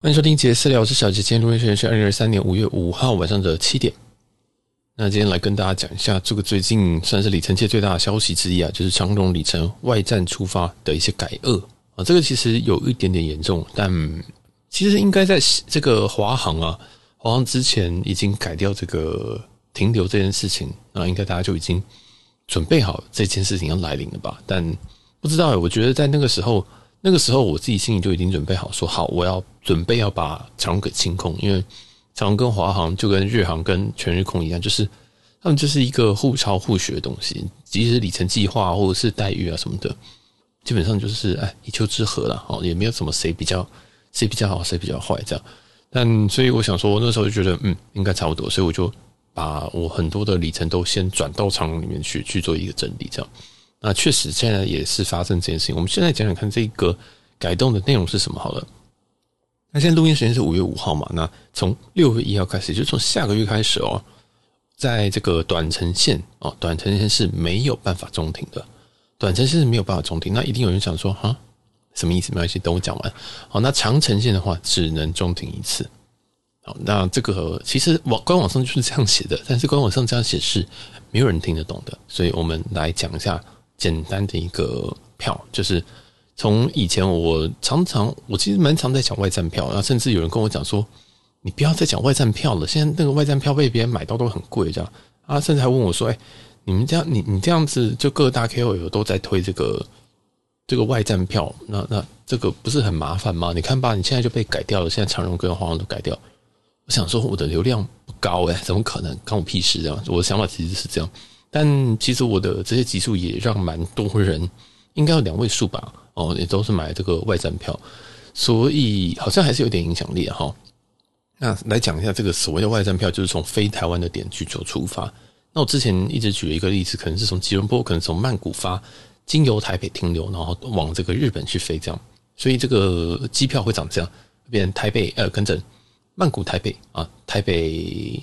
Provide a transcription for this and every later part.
欢迎收听杰私聊，我是小杰。今天录音时间是二零二三年五月五号晚上的七点。那今天来跟大家讲一下这个最近算是里程界最大的消息之一啊，就是长荣里程外站出发的一些改恶啊。这个其实有一点点严重，但其实应该在这个华航啊，华航之前已经改掉这个停留这件事情，那应该大家就已经准备好这件事情要来临了吧？但不知道，我觉得在那个时候。那个时候我自己心里就已经准备好，说好我要准备要把长荣给清空，因为长荣跟华航就跟日航跟全日空一样，就是他们就是一个互抄互学的东西，即使里程计划或者是待遇啊什么的，基本上就是哎一丘之貉了哦，也没有什么谁比较谁比较好谁比较坏这样。但所以我想说，我那时候就觉得嗯应该差不多，所以我就把我很多的里程都先转到长荣里面去去做一个整理这样。那确实，现在也是发生这件事情。我们现在讲讲看，这个改动的内容是什么好了。那现在录音时间是五月五号嘛？那从六月一号开始，就从下个月开始哦，在这个短程线哦，短程线是没有办法中停的。短程线是没有办法中停。那一定有人想说，哈，什么意思？没关系，等我讲完。好，那长程线的话，只能中停一次。好，那这个其实网官网上就是这样写的，但是官网上这样写是没有人听得懂的。所以我们来讲一下。简单的一个票，就是从以前我常常，我其实蛮常在讲外站票，然后甚至有人跟我讲说，你不要再讲外站票了，现在那个外站票被别人买到都很贵，这样啊，甚至还问我说，哎，你们这样，你你这样子，就各大 KOL 都在推这个这个外站票，那那这个不是很麻烦吗？你看吧，你现在就被改掉了，现在长荣跟华航都改掉，我想说我的流量不高哎，怎么可能？关我屁事这样，我的想法其实是这样。但其实我的这些集数也让蛮多人，应该有两位数吧，哦，也都是买这个外站票，所以好像还是有点影响力哈。那来讲一下这个所谓的外站票，就是从非台湾的点去做出发。那我之前一直举了一个例子，可能是从吉隆坡，可能从曼谷发，经由台北停留，然后往这个日本去飞这样。所以这个机票会长这样，变成台北呃，跟着曼谷台北啊，台北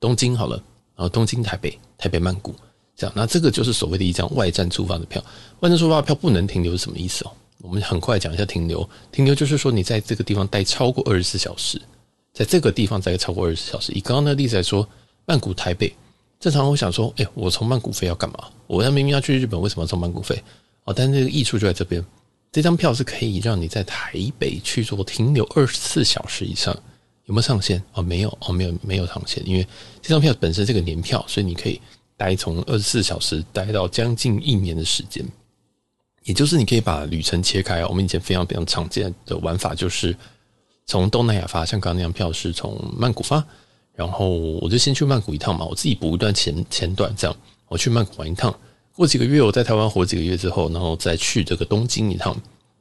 东京好了，然后东京台北。台北曼谷，这样，那这个就是所谓的一张外站出发的票。外站出发的票不能停留是什么意思哦？我们很快讲一下停留。停留就是说你在这个地方待超过二十四小时，在这个地方待超过二十四小时。以刚刚那个例子来说，曼谷台北，正常我想说，哎，我从曼谷飞要干嘛？我要明明要去日本，为什么要从曼谷飞？哦，但是这个益处就在这边，这张票是可以让你在台北去做停留二十四小时以上。有没有上限？哦，没有，哦，没有，没有上限，因为这张票本身是个年票，所以你可以待从二十四小时待到将近一年的时间。也就是你可以把旅程切开。我们以前非常非常常见的玩法就是从东南亚发，像刚刚那张票是从曼谷发，然后我就先去曼谷一趟嘛，我自己补一段前前段，这样我去曼谷玩一趟，过几个月我在台湾活几个月之后，然后再去这个东京一趟，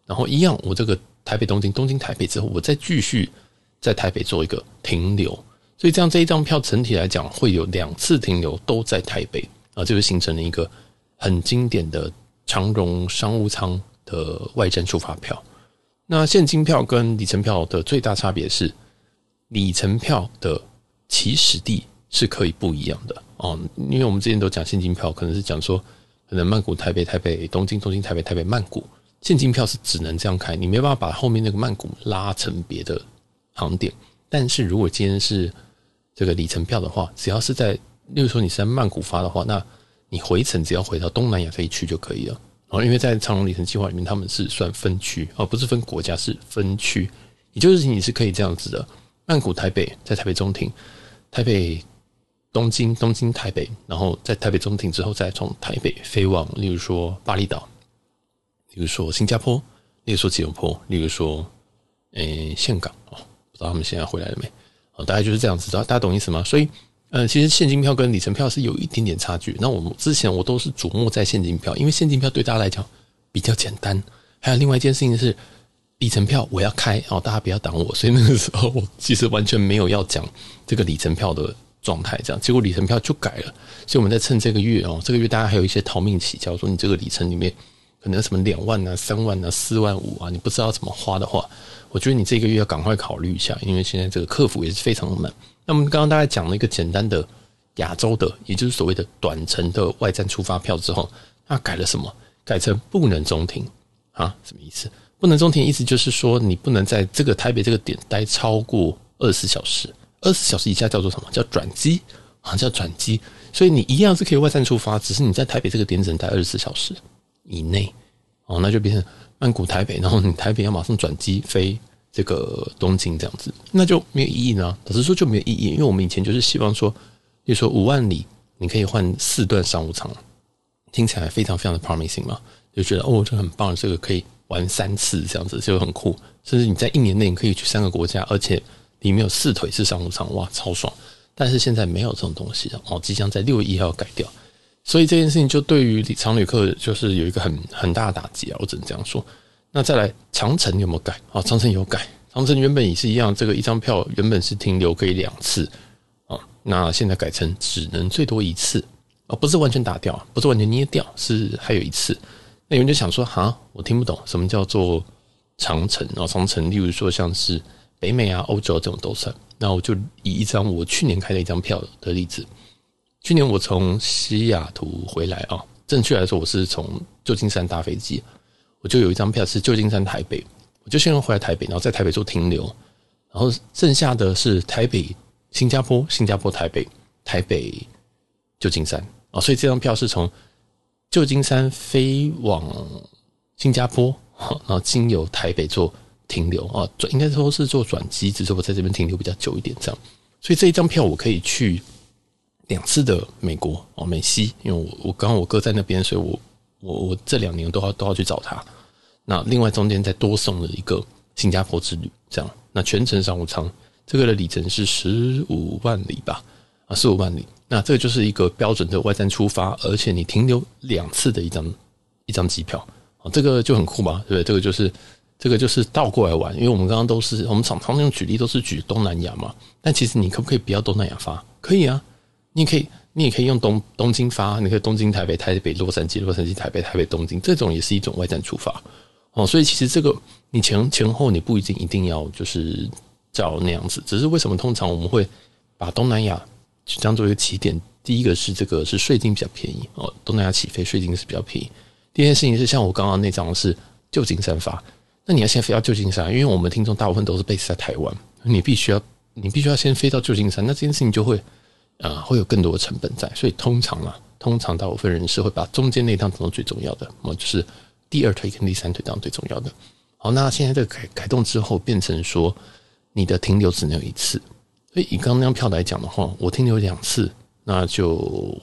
然后一样我这个台北东京东京台北之后，我再继续。在台北做一个停留，所以这样这一张票整体来讲会有两次停留都在台北啊，这就形成了一个很经典的长荣商务舱的外站出发票。那现金票跟里程票的最大差别是，里程票的起始地是可以不一样的哦，因为我们之前都讲现金票，可能是讲说可能曼谷、台北、台北、东京、东京、台北、台北、曼谷，现金票是只能这样开，你没办法把后面那个曼谷拉成别的。航点，但是如果今天是这个里程票的话，只要是在，例如说你是在曼谷发的话，那你回程只要回到东南亚这一区就可以了。哦，因为在长荣里程计划里面，他们是算分区，而不是分国家，是分区。也就是你是可以这样子的：曼谷、台北，在台北中庭；台北、东京、东京、台北，然后在台北中庭之后，再从台北飞往，例如说巴厘岛，例如说新加坡，例如说吉隆坡，例如说诶香港哦。他们现在回来了没？哦，大概就是这样子，大家懂意思吗？所以，呃，其实现金票跟里程票是有一点点差距。那我们之前我都是瞩目在现金票，因为现金票对大家来讲比较简单。还有另外一件事情是，里程票我要开哦，大家不要挡我。所以那个时候我其实完全没有要讲这个里程票的状态，这样结果里程票就改了。所以我们在趁这个月哦，这个月大家还有一些逃命期，假如说你这个里程里面可能什么两万啊、三万啊、四万五啊，你不知道怎么花的话。我觉得你这个月要赶快考虑一下，因为现在这个客服也是非常的满。那我们刚刚大概讲了一个简单的亚洲的，也就是所谓的短程的外站出发票之后，那改了什么？改成不能中停啊？什么意思？不能中停意思就是说，你不能在这个台北这个点待超过二十小时，二十小时以下叫做什么？叫转机啊，叫转机。所以你一样是可以外站出发，只是你在台北这个点只能待二十四小时以内哦，那就变成曼谷台北，然后你台北要马上转机飞这个东京这样子，那就没有意义呢。老实说就没有意义，因为我们以前就是希望说，比如说五万里你可以换四段商务舱，听起来非常非常的 promising 嘛，就觉得哦这很棒，这个可以。玩三次这样子就很酷，甚至你在一年内你可以去三个国家，而且里面有四腿是商务舱，哇，超爽！但是现在没有这种东西了哦，即将在六月一号改掉，所以这件事情就对于常旅客就是有一个很很大的打击啊，我只能这样说。那再来长城有没有改啊？长城有改，长城原本也是一样，这个一张票原本是停留可以两次啊，那现在改成只能最多一次哦，不是完全打掉，不是完全捏掉，是还有一次。那有人就想说，哈，我听不懂什么叫做长城啊？长城，例如说像是北美啊、欧洲这种都算。那我就以一张我去年开的一张票的例子，去年我从西雅图回来啊，正确来说我是从旧金山搭飞机，我就有一张票是旧金山台北，我就先回来台北，然后在台北做停留，然后剩下的是台北新加坡、新加坡台北、台北旧金山啊，所以这张票是从。旧金山飞往新加坡，然后经由台北做停留啊，转应该说是做转机，只是我在这边停留比较久一点，这样。所以这一张票我可以去两次的美国哦，美西，因为我我刚刚我哥在那边，所以我我我这两年都要都要去找他。那另外中间再多送了一个新加坡之旅，这样。那全程商务舱，这个的里程是十五万里吧？啊，十五万里。那这个就是一个标准的外站出发，而且你停留两次的一张一张机票啊，这个就很酷嘛，对不对？这个就是这个就是倒过来玩，因为我们刚刚都是我们常常用举例都是举东南亚嘛，但其实你可不可以不要东南亚发？可以啊，你可以你也可以用东东京发，你可以东京台北台北洛杉矶洛杉矶台北台北东京，这种也是一种外站出发哦。所以其实这个你前前后你不一定一定要就是照那样子，只是为什么通常我们会把东南亚。就当做一个起点，第一个是这个是税金比较便宜哦，东南亚起飞税金是比较便宜。第二件事情是像我刚刚那张是旧金山发，那你要先飞到旧金山，因为我们听众大部分都是 base 在台湾，你必须要你必须要先飞到旧金山，那这件事情就会、呃、会有更多的成本在，所以通常啊，通常大部分人是会把中间那趟当做最重要的，哦，就是第二腿跟第三腿当最重要的。好，那现在这个开开动之后，变成说你的停留只能有一次。所以以刚刚那张票来讲的话，我停留两次，那就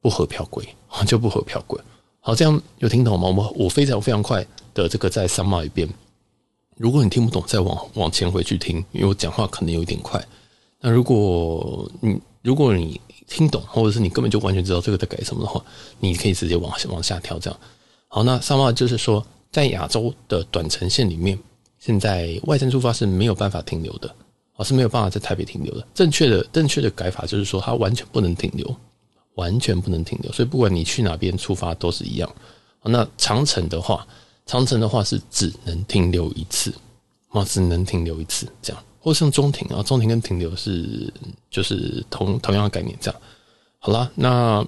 不合票规，就不合票规。好，这样有听懂吗？我我非常非常快的这个再 sum 一遍。如果你听不懂，再往往前回去听，因为我讲话可能有点快。那如果你如果你听懂，或者是你根本就完全知道这个在改什么的话，你可以直接往往下跳。这样好，那 sum up 就是说，在亚洲的短程线里面，现在外站出发是没有办法停留的。是没有办法在台北停留的。正确的、正确的改法就是说，它完全不能停留，完全不能停留。所以不管你去哪边出发都是一样。那长城的话，长城的话是只能停留一次，啊，只能停留一次这样。或像中停啊，中停跟停留是就是同同样的概念这样。好啦，那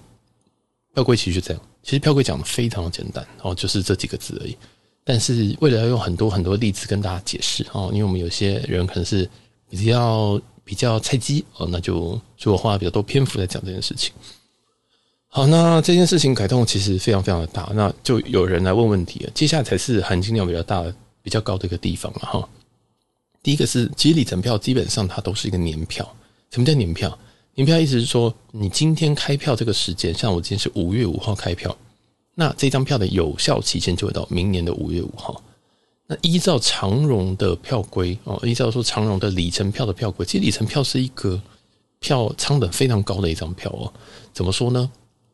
票规其实就这样。其实票规讲的非常的简单哦，就是这几个字而已。但是为了要用很多很多例子跟大家解释哦，因为我们有些人可能是。比较比较菜鸡哦，那就就我花比较多篇幅在讲这件事情。好，那这件事情改动其实非常非常的大，那就有人来问问题了。接下来才是含金量比较大、比较高的一个地方了哈。第一个是，其实里程票基本上它都是一个年票。什么叫年票？年票意思是说，你今天开票这个时间，像我今天是五月五号开票，那这张票的有效期限就会到明年的五月五号。那依照长荣的票规哦，依照说长荣的里程票的票规，其实里程票是一个票仓等非常高的一张票哦。怎么说呢？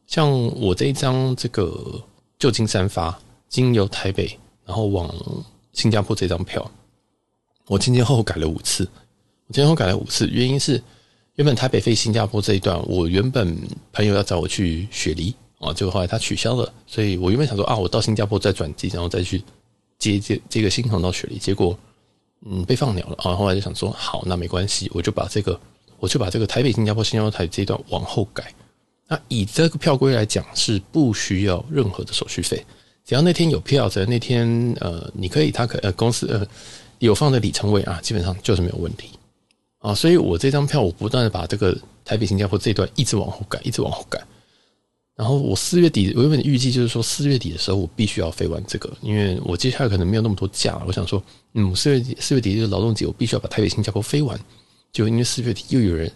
像我这一张这个旧金山发经由台北，然后往新加坡这张票，我前前后后改了五次。我前前后后改了五次，原因是原本台北飞新加坡这一段，我原本朋友要找我去雪梨啊，结果后来他取消了，所以我原本想说啊，我到新加坡再转机，然后再去。接接这个新航到雪梨，结果嗯被放鸟了啊！后来就想说，好，那没关系，我就把这个，我就把这个台北、新加坡、新加坡台这一段往后改。那以这个票规来讲，是不需要任何的手续费，只要那天有票，只要那天呃，你可以，他可呃公司呃有放在里程位啊，基本上就是没有问题啊。所以我这张票，我不断的把这个台北新加坡这段一直往后改，一直往后改。然后我四月底，我原本预计就是说四月底的时候，我必须要飞完这个，因为我接下来可能没有那么多假。我想说，嗯，四月底四月底这个劳动节，我必须要把台北新加坡飞完。就因为四月底又有人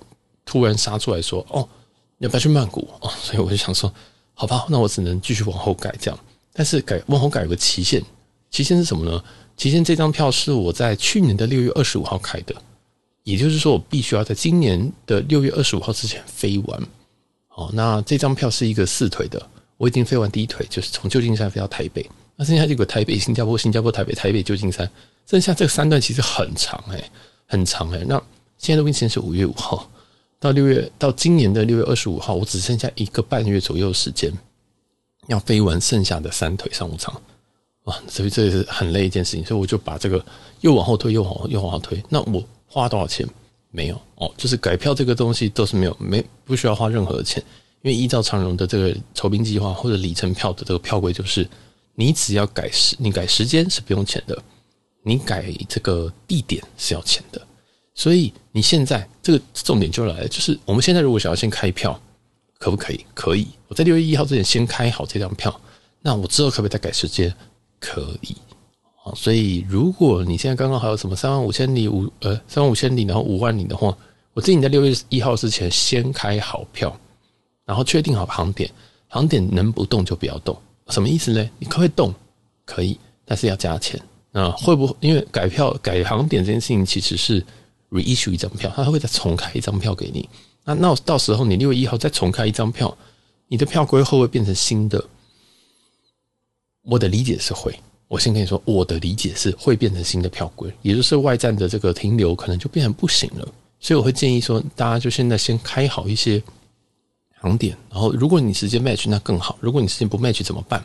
突然杀出来说，哦，要不要去曼谷？哦，所以我就想说，好吧，那我只能继续往后改这样。但是改往后改有个期限，期限是什么呢？其实这张票是我在去年的六月二十五号开的，也就是说我必须要在今年的六月二十五号之前飞完。哦，那这张票是一个四腿的，我已经飞完第一腿，就是从旧金山飞到台北。那剩下这个台北、新加坡、新加坡、台北、台北、旧金山，剩下这三段其实很长哎、很长哎、那现在的目前是五月五号到六月，到今年的六月二十五号，我只剩下一个半月左右时间。要飞完剩下的三腿商务舱，哇，所以这也是很累一件事情，所以我就把这个又往后推，又往又往后推。那我花多少钱？没有哦，就是改票这个东西都是没有，没不需要花任何的钱，因为依照长荣的这个酬宾计划或者里程票的这个票规，就是你只要改时，你改时间是不用钱的，你改这个地点是要钱的。所以你现在这个重点就来了，就是我们现在如果想要先开票。可不可以？可以。我在六月一号之前先开好这张票，那我之后可不可以再改时间？可以啊。所以如果你现在刚刚还有什么三万五千里五呃三万五千里，然后五万里的话，我建议你在六月一号之前先开好票，然后确定好航点，航点能不动就不要动。什么意思呢？你可不可以动？可以，但是要加钱。那会不会因为改票改航点这件事情其实是 reissue 一张票，他会再重开一张票给你。那那到时候你六月一号再重开一张票，你的票规会不会变成新的？我的理解是会。我先跟你说，我的理解是会变成新的票规，也就是外站的这个停留可能就变成不行了。所以我会建议说，大家就现在先开好一些航点，然后如果你时间 match 那更好，如果你时间不 match 怎么办？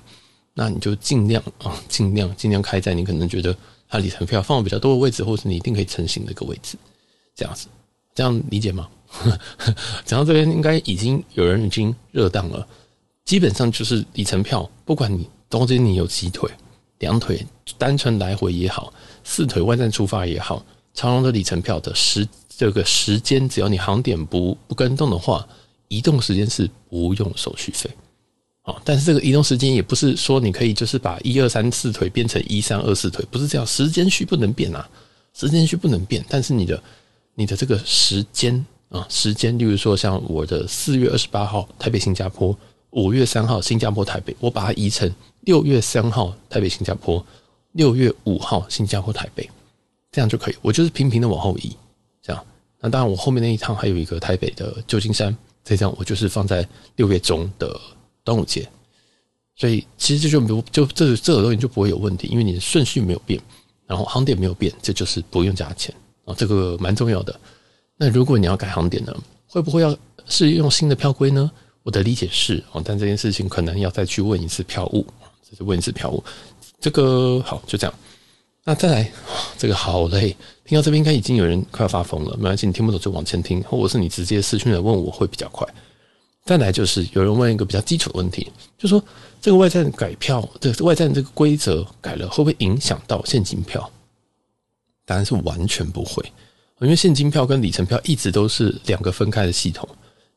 那你就尽量啊，尽量尽量开在你可能觉得它里程票放的比较多的位置，或者是你一定可以成型的一个位置，这样子，这样理解吗？讲到这边，应该已经有人已经热档了。基本上就是里程票，不管你中间你有几腿、两腿，单纯来回也好，四腿外站出发也好，长荣的里程票的时这个时间，只要你航点不不跟动的话，移动时间是不用手续费。哦，但是这个移动时间也不是说你可以就是把一二三四腿变成一三二四腿，不是这样，时间序不能变啊，时间序不能变，但是你的你的这个时间。啊，时间，例如说像我的四月二十八号台北新加坡，五月三号新加坡台北，我把它移成六月三号台北新加坡，六月五号新加坡台北，这样就可以。我就是平平的往后移，这样。那当然，我后面那一趟还有一个台北的旧金山，这样我就是放在六月中的端午节。所以其实这就不就这这个东西就不会有问题，因为你的顺序没有变，然后航点没有变，这就是不用加钱啊，这个蛮重要的。那如果你要改航点呢，会不会要是用新的票规呢？我的理解是哦，但这件事情可能要再去问一次票务，这是问一次票务。这个好，就这样。那再来，这个好累，听到这边应该已经有人快要发疯了。没关系，你听不懂就往前听，或者是你直接私讯来问我会比较快。再来就是有人问一个比较基础的问题，就说这个外站改票，这个外站这个规则改了，会不会影响到现金票？答案是完全不会。因为现金票跟里程票一直都是两个分开的系统，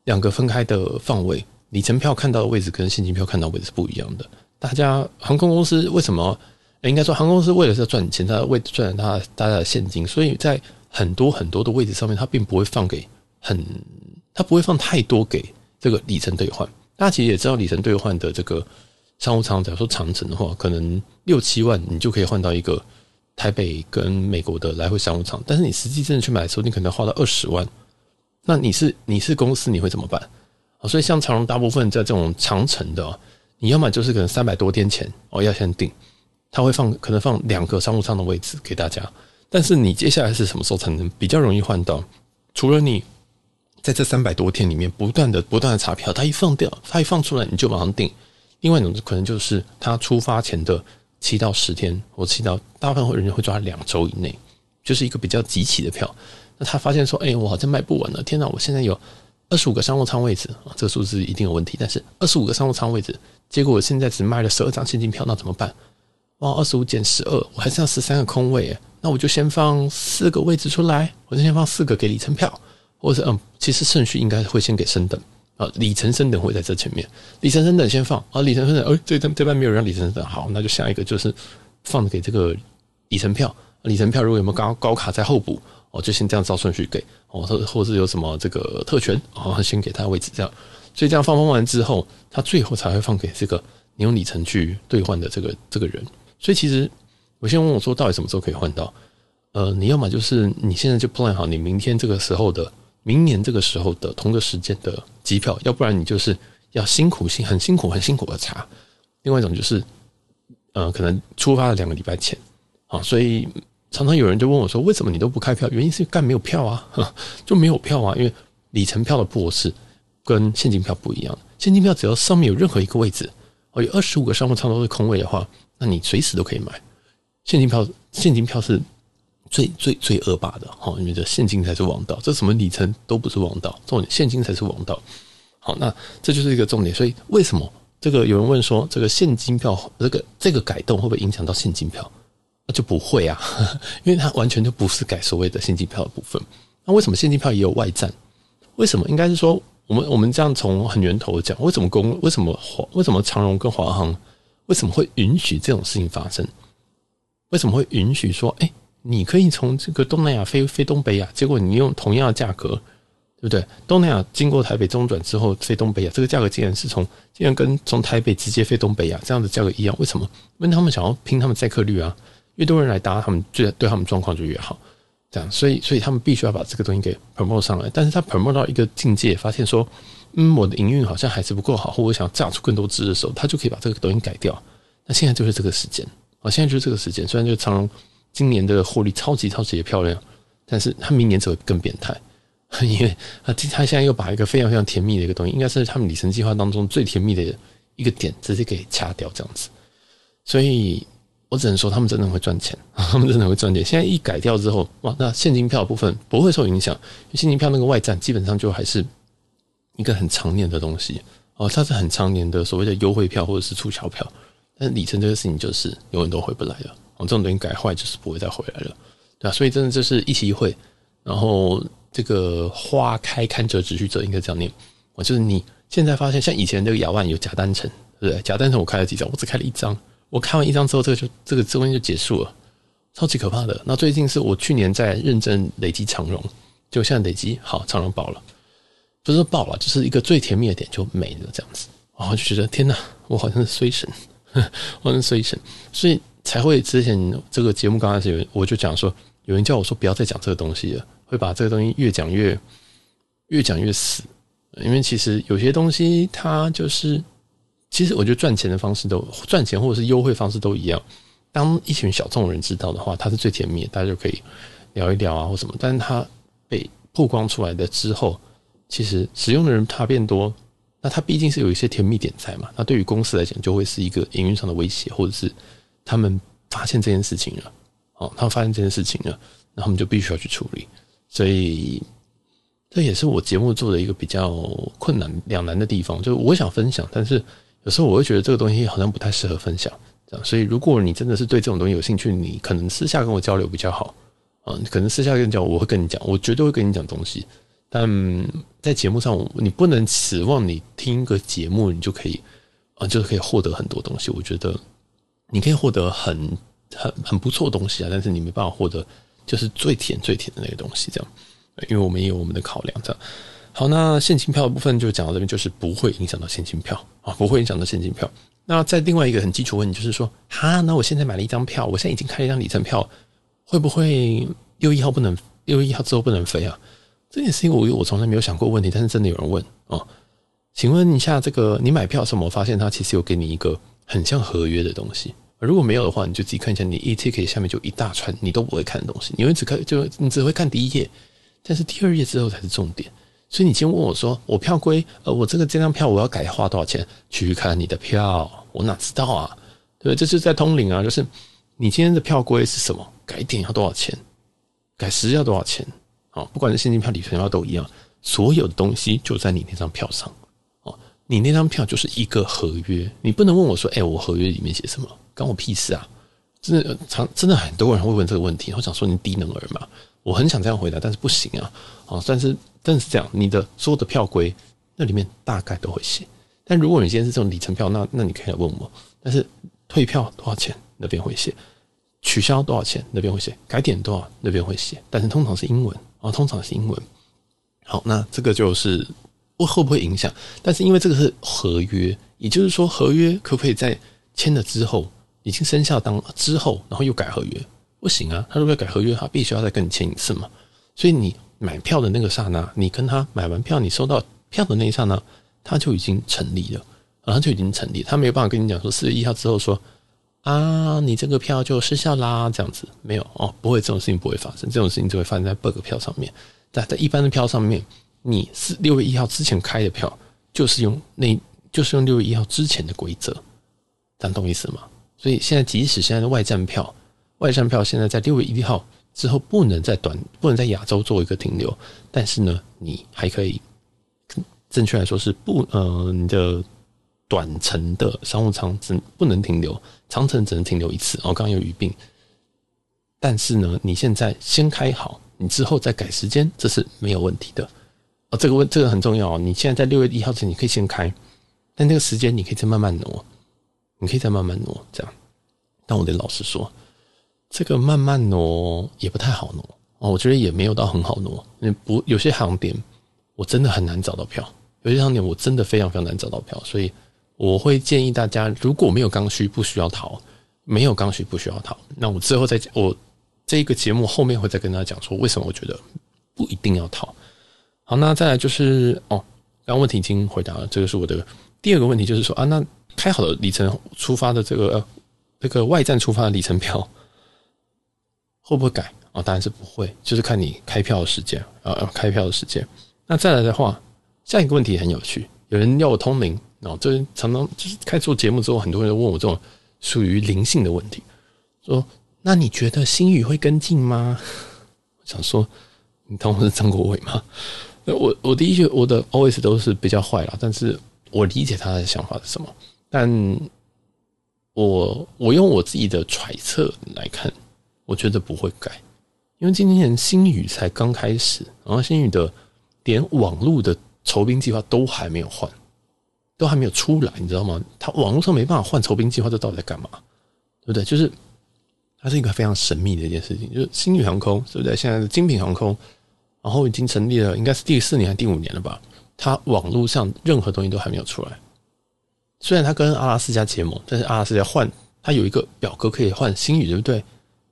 两个分开的放位。里程票看到的位置跟现金票看到位置是不一样的。大家航空公司为什么？应该说航空公司为了是要赚钱，它的位置赚它大家的现金，所以在很多很多的位置上面，它并不会放给很，它不会放太多给这个里程兑换。大家其实也知道，里程兑换的这个商务舱，假如说长程的话，可能六七万你就可以换到一个。台北跟美国的来回商务舱，但是你实际真的去买的时候，你可能要花到二十万。那你是你是公司，你会怎么办？所以像长荣大部分在这种长程的，你要么就是可能三百多天前哦要先订，他会放可能放两个商务舱的位置给大家。但是你接下来是什么时候才能比较容易换到？除了你在这三百多天里面不断的不断的查票，他一放掉，他一放出来你就马上订。另外一种可能就是他出发前的。七到十天，我七到大部分人会抓两周以内，就是一个比较急起的票。那他发现说：“哎、我好像卖不完了！天哪，我现在有二十五个商务舱位置啊，这个数字一定有问题。但是二十五个商务舱位置，结果我现在只卖了十二张现金票，那怎么办？哇，二十五减十二，我还剩下十三个空位，那我就先放四个位置出来，我就先放四个给里程票，或者嗯，其实顺序应该会先给升等啊，里程升等会在这前面，里程升等先放啊，里程升等，哎，这这这班没有让里程升等，好，那就下一个就是放给这个里程票，里程票如果有没有高高卡在候补，哦，就先这样照顺序给，哦，或或是有什么这个特权，哦，先给他位置这样，所以这样放放完之后，他最后才会放给这个你用里程去兑换的这个这个人。所以其实，我先问我说，到底什么时候可以换到？呃，你要么就是你现在就 plan 好你明天这个时候的、明年这个时候的同个时间的机票，要不然你就是要辛苦辛很辛苦很辛苦的查。另外一种就是，呃，可能出发了两个礼拜前啊，所以常常有人就问我说，为什么你都不开票？原因是干没有票啊，就没有票啊，因为里程票的布是跟现金票不一样，现金票只要上面有任何一个位置，哦，有二十五个商务舱都是空位的话。那你随时都可以买现金票，现金票是最最最恶霸的哈，因为这现金才是王道，这什么里程都不是王道，重点现金才是王道。好，那这就是一个重点。所以为什么这个有人问说，这个现金票这个这个改动会不会影响到现金票？就不会啊，因为它完全就不是改所谓的现金票的部分。那为什么现金票也有外站？为什么？应该是说我们我们这样从很源头讲，为什么公为什么华为什么长荣跟华航？为什么会允许这种事情发生？为什么会允许说，哎，你可以从这个东南亚飞飞东北亚，结果你用同样的价格，对不对？东南亚经过台北中转之后飞东北亚，这个价格竟然是从竟然跟从台北直接飞东北亚这样的价格一样？为什么？因为他们想要拼他们载客率啊，越多人来搭，他们对对他们状况就越好。这样，所以所以他们必须要把这个东西给 promote 上来。但是他 promote 到一个境界，发现说。嗯，我的营运好像还是不够好，或我想榨出更多汁的时候，他就可以把这个东西改掉。那现在就是这个时间啊，现在就是这个时间。虽然就长荣今年的获利超级超级的漂亮，但是他明年只会更变态，因为他他现在又把一个非常非常甜蜜的一个东西，应该是他们里程计划当中最甜蜜的一个点，直接给掐掉这样子。所以我只能说，他们真的会赚钱，他们真的会赚钱。现在一改掉之后，哇，那现金票部分不会受影响，现金票那个外站基本上就还是。一个很常年的东西哦，它是很常年的所谓的优惠票或者是促销票，但是里程这个事情就是永远都回不来了哦，这种东西改坏就是不会再回来了，对吧？所以真的就是一期一会，然后这个花开堪折直须折，应该这样念哦，就是你现在发现像以前这个亚万有假单程，对不对？假单程我开了几张，我只开了一张，我看完一张之后，这个就这个东西就结束了，超级可怕的。那最近是我去年在认真累积长荣，就现在累积好长荣爆了。不是爆了，就是一个最甜蜜的点就没了，这样子，然后就觉得天哪，我好像是衰神，我好像是衰神，所以才会之前这个节目刚开始，我就讲说，有人叫我说不要再讲这个东西了，会把这个东西越讲越越讲越死，因为其实有些东西它就是，其实我觉得赚钱的方式都赚钱或者是优惠方式都一样，当一群小众人知道的话，它是最甜蜜的，大家就可以聊一聊啊或什么，但是它被曝光出来的之后。其实使用的人他变多，那他毕竟是有一些甜蜜点在嘛。那对于公司来讲，就会是一个营运上的威胁，或者是他们发现这件事情了，哦，他们发现这件事情了，那他们就必须要去处理。所以这也是我节目做的一个比较困难两难的地方。就是我想分享，但是有时候我会觉得这个东西好像不太适合分享。这样，所以如果你真的是对这种东西有兴趣，你可能私下跟我交流比较好啊。可能私下跟你讲，我会跟你讲，我绝对会跟你讲东西。但在节目上，你不能指望你听一个节目，你就可以啊，就是可以获得很多东西。我觉得你可以获得很很很不错的东西啊，但是你没办法获得就是最甜最甜的那个东西。这样，因为我们也有我们的考量。这样，好，那现金票的部分就讲到这边，就是不会影响到现金票啊，不会影响到现金票。那在另外一个很基础问题就是说，哈，那我现在买了一张票，我现在已经开了一张里程票，会不会六一号不能六一号之后不能飞啊？这件事情我我从来没有想过问题，但是真的有人问啊，请问一下，这个你买票的时候，我发现他其实有给你一个很像合约的东西。如果没有的话，你就自己看一下，你 e-ticket 下面就一大串你都不会看的东西，你会只看就你只会看第一页，但是第二页之后才是重点。所以你先问我说，我票规呃，我这个这张票我要改花多少钱？去看你的票，我哪知道啊？对，这是在通灵啊，就是你今天的票规是什么？改点要多少钱？改时要多少钱？啊，不管是现金票、里程票都一样，所有的东西就在你那张票上哦，你那张票就是一个合约，你不能问我说，哎，我合约里面写什么？关我屁事啊！真的常真的很多人会问这个问题，我想说你低能儿嘛？我很想这样回答，但是不行啊！啊，但是但是这样，你的所有的票规那里面大概都会写。但如果你现在是这种里程票，那那你可以来问我。但是退票多少钱？那边会写。取消多少钱？那边会写。改点多少？那边会写。但是通常是英文啊，通常是英文。好，那这个就是会会不会影响？但是因为这个是合约，也就是说合约可不可以在签了之后已经生效当之后，然后又改合约？不行啊！他如果要改合约，他必须要再跟你签一次嘛。所以你买票的那个刹那，你跟他买完票，你收到票的那一刹那，他就已经成立了，然后就已经成立。他没有办法跟你讲说四月一号之后说啊，你这个票就失效啦，这样子没有哦，不会这种事情不会发生，这种事情就会发生在 bug 票上面。在在一般的票上面，你是六月一号之前开的票，就是用那，就是用六月一号之前的规则，这样懂意思吗？所以现在即使现在的外站票。外站票现在在六月一号之后不能在短不能在亚洲做一个停留，但是呢，你还可以，正确来说是不呃，你的短程的商务舱只不能停留，长程只能停留一次。我刚刚有语病，但是呢，你现在先开好，你之后再改时间，这是没有问题的。哦，这个问这个很重要。你现在在六月一号前你可以先开，但那个时间你可以再慢慢挪，你可以再慢慢挪，这样。但我得老实说。这个慢慢挪也不太好挪哦，我觉得也没有到很好挪。你不有些航点我真的很难找到票，有些航点我真的非常非常难找到票，所以我会建议大家，如果没有刚需不需要逃，没有刚需不需要逃。那我之后再讲，我这一个节目后面会再跟大家讲说为什么我觉得不一定要逃。好，那再来就是哦，刚刚问题已经回答了，这个是我的第二个问题，就是说啊，那开好的里程出发的这个呃这个外站出发的里程票。会不会改啊？当然是不会，就是看你开票的时间啊，开票的时间。那再来的话，下一个问题很有趣，有人要我通灵，哦，这常常就是开做节目之后，很多人都问我这种属于灵性的问题，说：那你觉得星宇会跟进吗？我想说，你当我是张国伟吗？我我的确我的 always 都是比较坏啦，但是我理解他的想法是什么，但我我用我自己的揣测来看。我觉得不会改，因为今年星宇才刚开始，然后星宇的连网络的酬宾计划都还没有换，都还没有出来，你知道吗？他网络上没办法换酬宾计划，这到底在干嘛？对不对？就是它是一个非常神秘的一件事情。就是星宇航空，对不对？现在的精品航空，然后已经成立了，应该是第四年还是第五年了吧？它网络上任何东西都还没有出来。虽然它跟阿拉斯加结盟，但是阿拉斯加换它有一个表格可以换星宇，对不对？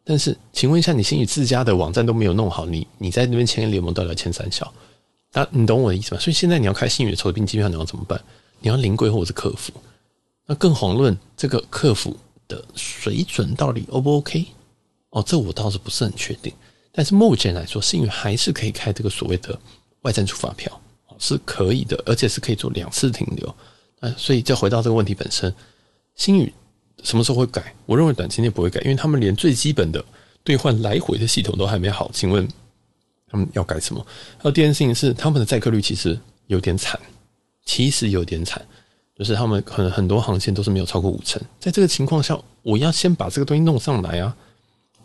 但是，请问一下，你星宇自家的网站都没有弄好，你你在那边签联盟到底要签三小？那你懂我的意思吗？所以现在你要开星宇的酬宾机票，你要怎么办？你要临柜或者是客服？那更遑论这个客服的水准到底 O 不 OK？哦，这我倒是不是很确定。但是目前来说，星宇还是可以开这个所谓的外站出发票，是可以的，而且是可以做两次停留。啊，所以再回到这个问题本身，星宇。什么时候会改？我认为短期内不会改，因为他们连最基本的兑换来回的系统都还没好。请问他们要改什么？还有第二件事情是，他们的载客率其实有点惨，其实有点惨，就是他们可能很多航线都是没有超过五成。在这个情况下，我要先把这个东西弄上来啊！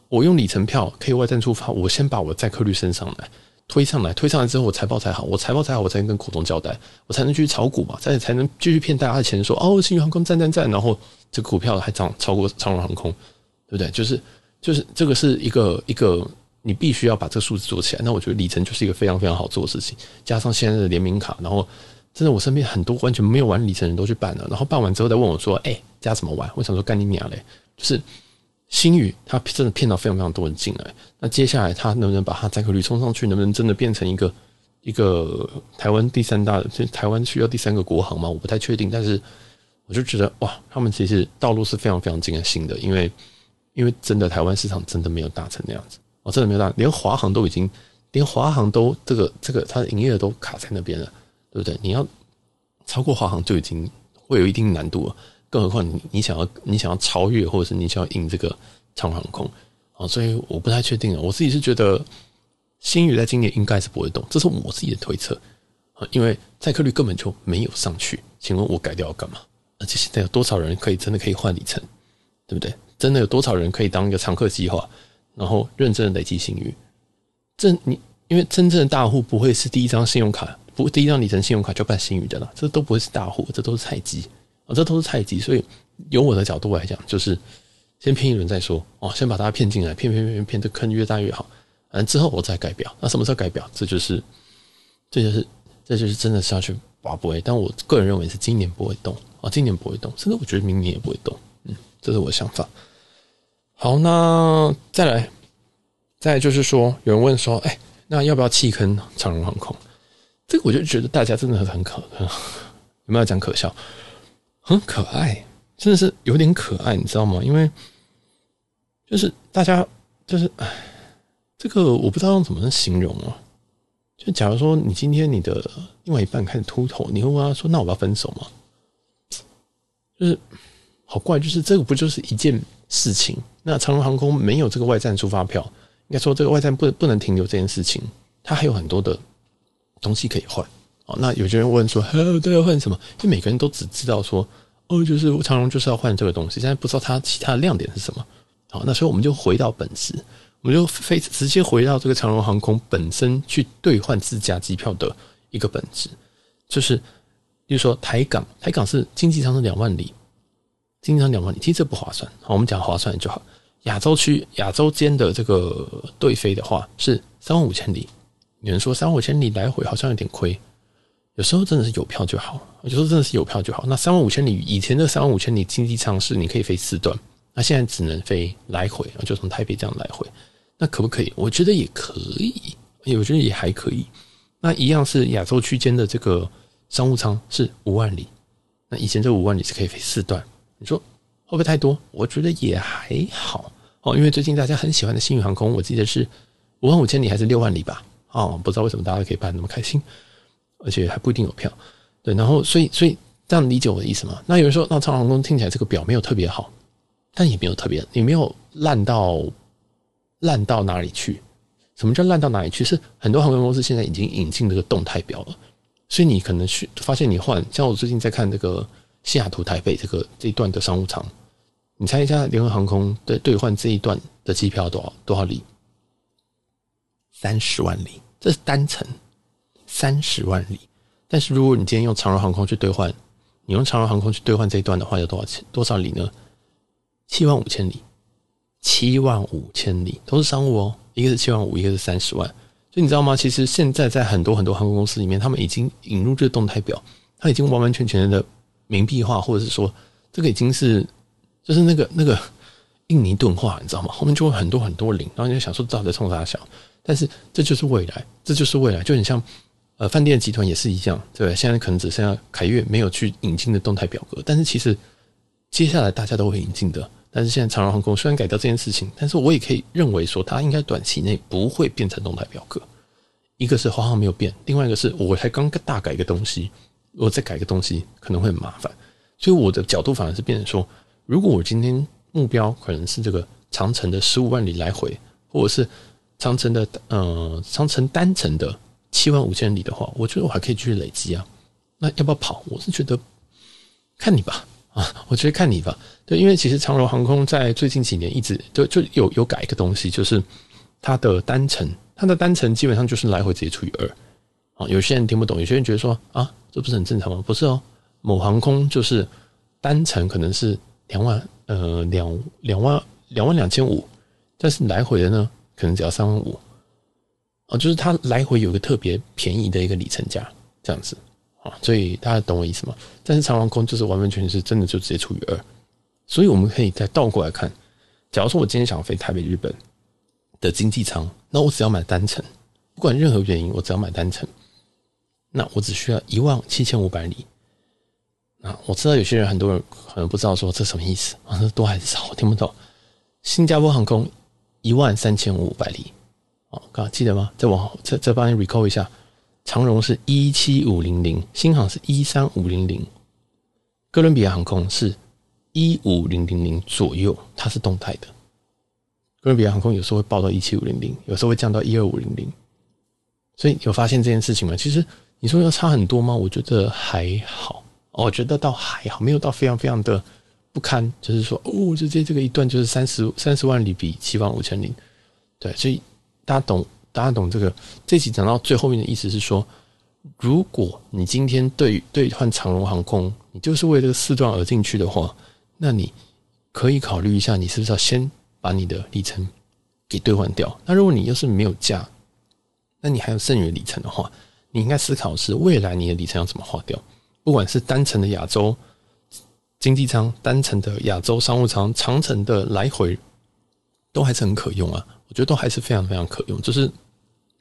我用里程票可以外站出发，我先把我的载客率升上来。推上来，推上来之后，我财报才好，我财报才好，我才能跟股东交代，我才能继续炒股嘛，再才能继续骗大家的钱，说哦，新宇航空赞赞赞，然后这个股票还涨超过长荣航空，对不对？就是就是这个是一个一个你必须要把这个数字做起来。那我觉得里程就是一个非常非常好做的事情，加上现在的联名卡，然后真的我身边很多完全没有玩里程的人都去办了，然后办完之后再问我说，哎，加怎么玩？我想说干你娘嘞，就是。新宇他真的骗到非常非常多人进来，那接下来他能不能把他载客率冲上去？能不能真的变成一个一个台湾第三大？就台湾需要第三个国航吗？我不太确定。但是我就觉得哇，他们其实道路是非常非常艰辛的，因为因为真的台湾市场真的没有大成那样子哦，真的没有大，连华航都已经连华航都这个这个它的营业都卡在那边了，对不对？你要超过华航就已经会有一定难度了。更何况你想要你想要超越，或者是你想要赢这个长航空啊，所以我不太确定啊。我自己是觉得星宇在今年应该是不会动，这是我自己的推测啊。因为载客率根本就没有上去。请问我改掉要干嘛？而且现在有多少人可以真的可以换里程，对不对？真的有多少人可以当一个常客计划，然后认真的累积信誉？这你因为真正的大户不会是第一张信用卡，不第一张里程信用卡就办信誉的了，这都不会是大户，这都是菜鸡啊，这都是菜鸡。所以由我的角度来讲，就是先骗一轮再说哦，先把大家骗进来，骗骗骗骗，这坑越大越好。反正之后我再改表，那什么时候改表？这就是，这就是，这就是真的是要去拔不会。但我个人认为是今年不会动啊，今年不会动，甚至我觉得明年也不会动。嗯，这是我的想法。好，那再来，再来就是说，有人问说，哎，那要不要弃坑长荣航空？这个我就觉得大家真的很可，有没有讲可笑？很可爱，真的是有点可爱，你知道吗？因为就是大家就是哎。这个我不知道用怎么形容啊。就假如说你今天你的另外一半开始秃头，你会问他说：“那我要分手吗？”就是好怪，就是这个不就是一件事情？那长荣航空没有这个外站出发票，应该说这个外站不不能停留这件事情，它还有很多的东西可以换。哦，那有些人问说：“呃，都要换什么？”因为每个人都只知道说：“哦，就是长荣就是要换这个东西，现在不知道它其他的亮点是什么。”好，那所以我们就回到本质。我们就非直接回到这个长荣航空本身去兑换自家机票的一个本质，就是，比如说台港，台港是经济舱是两万里，经济舱两万里，其实这不划算。好，我们讲划算就好。亚洲区、亚洲间的这个对飞的话是三万五千里，有人说三万五千里来回好像有点亏，有时候真的是有票就好，有时候真的是有票就好。那三万五千里以前的三万五千里经济舱是你可以飞四段，那现在只能飞来回，就从台北这样来回。那可不可以？我觉得也可以，我觉得也还可以。那一样是亚洲区间的这个商务舱是五万里，那以前这五万里是可以飞四段，你说会不会太多？我觉得也还好哦，因为最近大家很喜欢的星宇航空，我记得是五万五千里还是六万里吧？哦，不知道为什么大家可以办那么开心，而且还不一定有票。对，然后所以所以这样理解我的意思吗？那有人说，那长航空听起来这个表没有特别好，但也没有特别，也没有烂到。烂到哪里去？什么叫烂到哪里去？是很多航空公司现在已经引进这个动态表了，所以你可能去发现你换，像我最近在看这个西雅图台北这个这一段的商务舱，你猜一下联合航空的兑换这一段的机票多少多少里？三十万里，这是单程三十万里。但是如果你今天用长荣航空去兑换，你用长荣航空去兑换这一段的话，要多少钱？多少里呢？七万五千里。七万五千里都是商务哦，一个是七万五，一个是三十万。所以你知道吗？其实现在在很多很多航空公司里面，他们已经引入这个动态表，它已经完完全全的冥币化，或者是说这个已经是就是那个那个印尼盾化，你知道吗？后面就会很多很多零，然后你就想说到底冲啥小？但是这就是未来，这就是未来，就很像呃饭店集团也是一样，对，现在可能只剩下凯悦没有去引进的动态表格，但是其实接下来大家都会引进的。但是现在长荣航空虽然改掉这件事情，但是我也可以认为说，它应该短期内不会变成动态表格。一个是华航没有变，另外一个是我才刚大改一个东西，我再改一个东西可能会很麻烦。所以我的角度反而是变成说，如果我今天目标可能是这个长城的十五万里来回，或者是长城的呃长城单程的七万五千里的话，我觉得我还可以继续累积啊。那要不要跑？我是觉得看你吧。啊，我觉得看你吧。对，因为其实长荣航空在最近几年一直就就有有改一个东西，就是它的单程，它的单程基本上就是来回直接除以二。啊，有些人听不懂，有些人觉得说啊，这不是很正常吗？不是哦，某航空就是单程可能是两万，呃，两两万两万两千五，但是来回的呢，可能只要三万五。啊，就是它来回有个特别便宜的一个里程价，这样子啊。所以大家懂我意思吗？但是长航空就是完完全全是真的就直接除以二，所以我们可以再倒过来看。假如说我今天想飞台北日本的经济舱，那我只要买单程，不管任何原因，我只要买单程，那我只需要一万七千五百里。啊，我知道有些人很多人可能不知道说这什么意思啊，这多还是少？我听不懂。新加坡航空一万三千五百里，哦，刚记得吗？再往后再再帮你 recall 一下。长荣是一七五零零，新航是一三五零零，哥伦比亚航空是一五零零零左右，它是动态的。哥伦比亚航空有时候会报到一七五零零，有时候会降到一二五零零。所以有发现这件事情吗？其实你说要差很多吗？我觉得还好，我觉得倒还好，没有到非常非常的不堪。就是说，哦，直接这个一段就是三十三十万里比七万五千里，对，所以大家懂，大家懂这个。这集讲到最后面的意思是说，如果你今天对兑换长荣航空，你就是为这个四段而进去的话，那你可以考虑一下，你是不是要先把你的里程给兑换掉？那如果你要是没有价，那你还有剩余里程的话，你应该思考是未来你的里程要怎么花掉？不管是单程的亚洲经济舱、单程的亚洲商务舱、长程的来回，都还是很可用啊。我觉得都还是非常非常可用。就是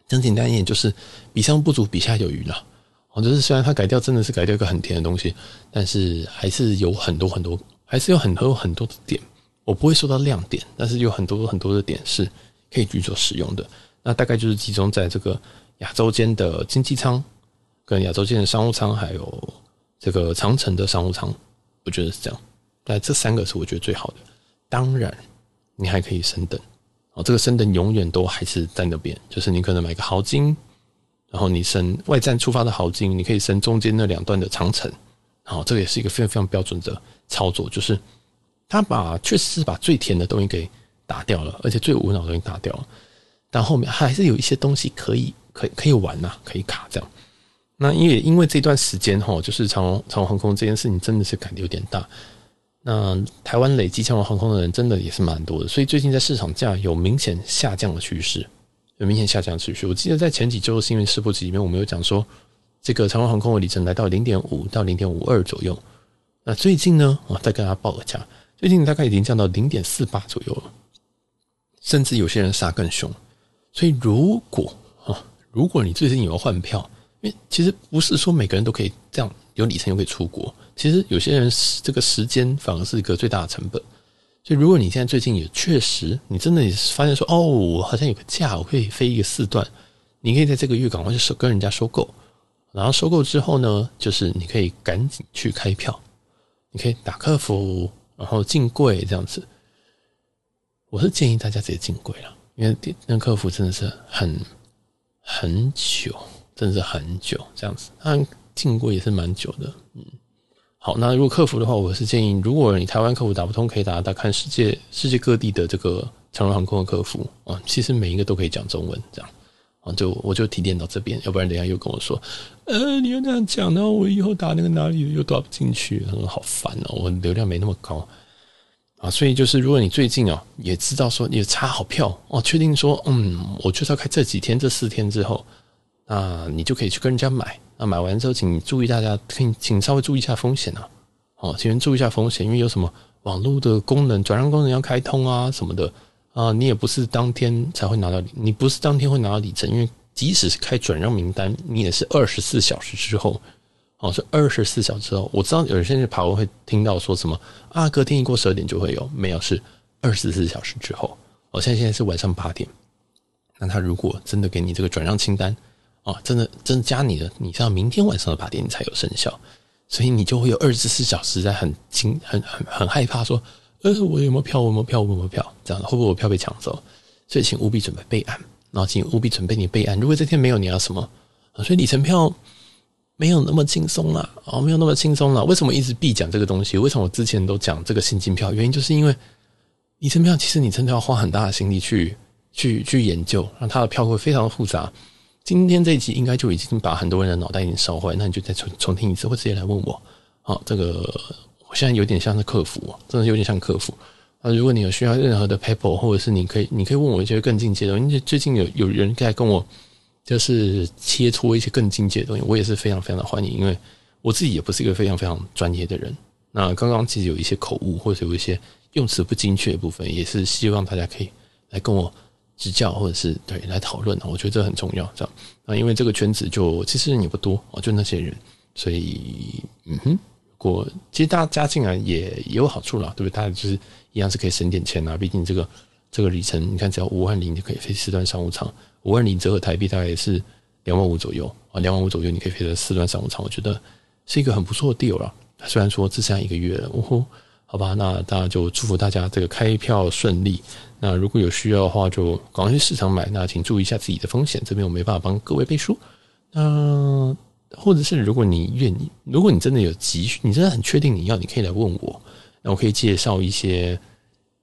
讲简单一点，就是比上不足，比下有余了。哦，就是虽然它改掉真的是改掉一个很甜的东西，但是还是有很多很多，还是有很多很多的点。我不会说到亮点，但是有很多很多的点是可以去做使用的。那大概就是集中在这个。亚洲间的经济舱，跟亚洲间的商务舱，还有这个长程的商务舱，我觉得是这样。但这三个是我觉得最好的。当然，你还可以升等哦。这个升等永远都还是在那边，就是你可能买个豪金，然后你升外站出发的豪金，你可以升中间那两段的长城。好，这个也是一个非常非常标准的操作，就是他把确实是把最甜的东西给打掉了，而且最无脑的东西打掉了，但后面还是有一些东西可以。可以可以玩呐、可以卡这样。那因为因为这段时间哈，就是长荣长航空这件事情真的是改的有点大。那台湾累积长荣航空的人真的也是蛮多的，所以最近在市场价有明显下降的趋势，有明显下降的趋势。我记得在前几周新闻试播集里面，我们有讲说，这个长荣航空的里程来到零点五到零点五二左右。那最近呢，我再跟大家报个价，最近大概已经降到零点四八左右了，甚至有些人杀更凶。所以如果啊如果你最近有要换票，因为其实不是说每个人都可以这样有里程又可以出国，其实有些人这个时间反而是一个最大的成本。所以如果你现在最近也确实，你真的也发现说，哦，我好像有个假，我可以飞一个四段，你可以在这个月赶快去收跟人家收购，然后收购之后呢，就是你可以赶紧去开票，你可以打客服，然后进柜这样子。我是建议大家直接进柜了，因为那客服真的是很。很久，真的是很久这样子。他进柜也是蛮久的，好，那如果客服的话，我是建议，如果你台湾客服打不通，可以打打看世界世界各地的这个长荣航空的客服啊。其实每一个都可以讲中文，这样啊，就我就提点到这边，要不然等一下又跟我说，呃，你又这样讲，那我以后打那个哪里又打不进去，很好烦哦，我流量没那么高。啊，所以就是，如果你最近啊也知道说你查好票哦，确定说嗯，我就是要开这几天这四天之后，那你就可以去跟人家买。那买完之后，请注意大家，请请稍微注意一下风险啊。哦，请人注意一下风险，因为有什么网络的功能、转让功能要开通啊什么的啊，你也不是当天才会拿到，你不是当天会拿到里程，因为即使是开转让名单，你也是二十四小时之后。哦，是二十四小时之后，我知道有些人跑会听到说什么啊，隔天一过十二点就会有，没有，是二十四小时之后。我现在现在是晚上八点，那他如果真的给你这个转让清单啊，真的真的加你的，你像明天晚上的八点你才有生效，所以你就会有二十四小时在很惊很很很害怕说，呃，我有没有票？我有没有票？我有没有票？这样会不会我票被抢走？所以请务必准备备案，然后请务必准备你备案。如果这天没有，你要什么？所以里程票。没有那么轻松了哦，没有那么轻松了。为什么一直必讲这个东西？为什么我之前都讲这个现金票？原因就是因为里程票其实你真的要花很大的心力去去去研究，让它的票会非常的复杂。今天这一集应该就已经把很多人的脑袋已经烧坏，那你就再重重听一次，或直接来问我。好，这个我现在有点像是客服，真的有点像客服啊。如果你有需要任何的 paper，或者是你可以你可以问我一些更进阶的，因为最近有有人在跟我。就是切磋一些更进阶的东西，我也是非常非常的欢迎，因为我自己也不是一个非常非常专业的人。那刚刚其实有一些口误，或者有一些用词不精确的部分，也是希望大家可以来跟我指教，或者是对来讨论。我觉得这很重要，这样。那因为这个圈子就其实人也不多哦，就那些人，所以嗯哼，如果其实大家加进来也也有好处啦，对不对？大家就是一样是可以省点钱啊，毕竟这个这个里程，你看只要五万零就可以飞四段商务舱。五万零折合台币大概也是两万五左右啊，两万五左右你可以飞到四段商务舱，我觉得是一个很不错的 deal 了。虽然说只剩下一个月了，呜呼，好吧，那大家就祝福大家这个开票顺利。那如果有需要的话，就赶快去市场买。那请注意一下自己的风险，这边我没办法帮各位背书。那或者是如果你愿意，如果你真的有急需，你真的很确定你要，你可以来问我，那我可以介绍一些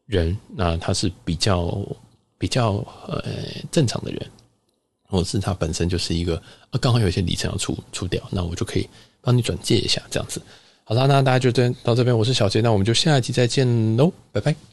人，那他是比较比较呃正常的人，或者是他本身就是一个呃刚好有一些里程要出出掉，那我就可以帮你转借一下这样子。好啦，那大家就到这边，我是小杰，那我们就下一集再见喽，拜拜。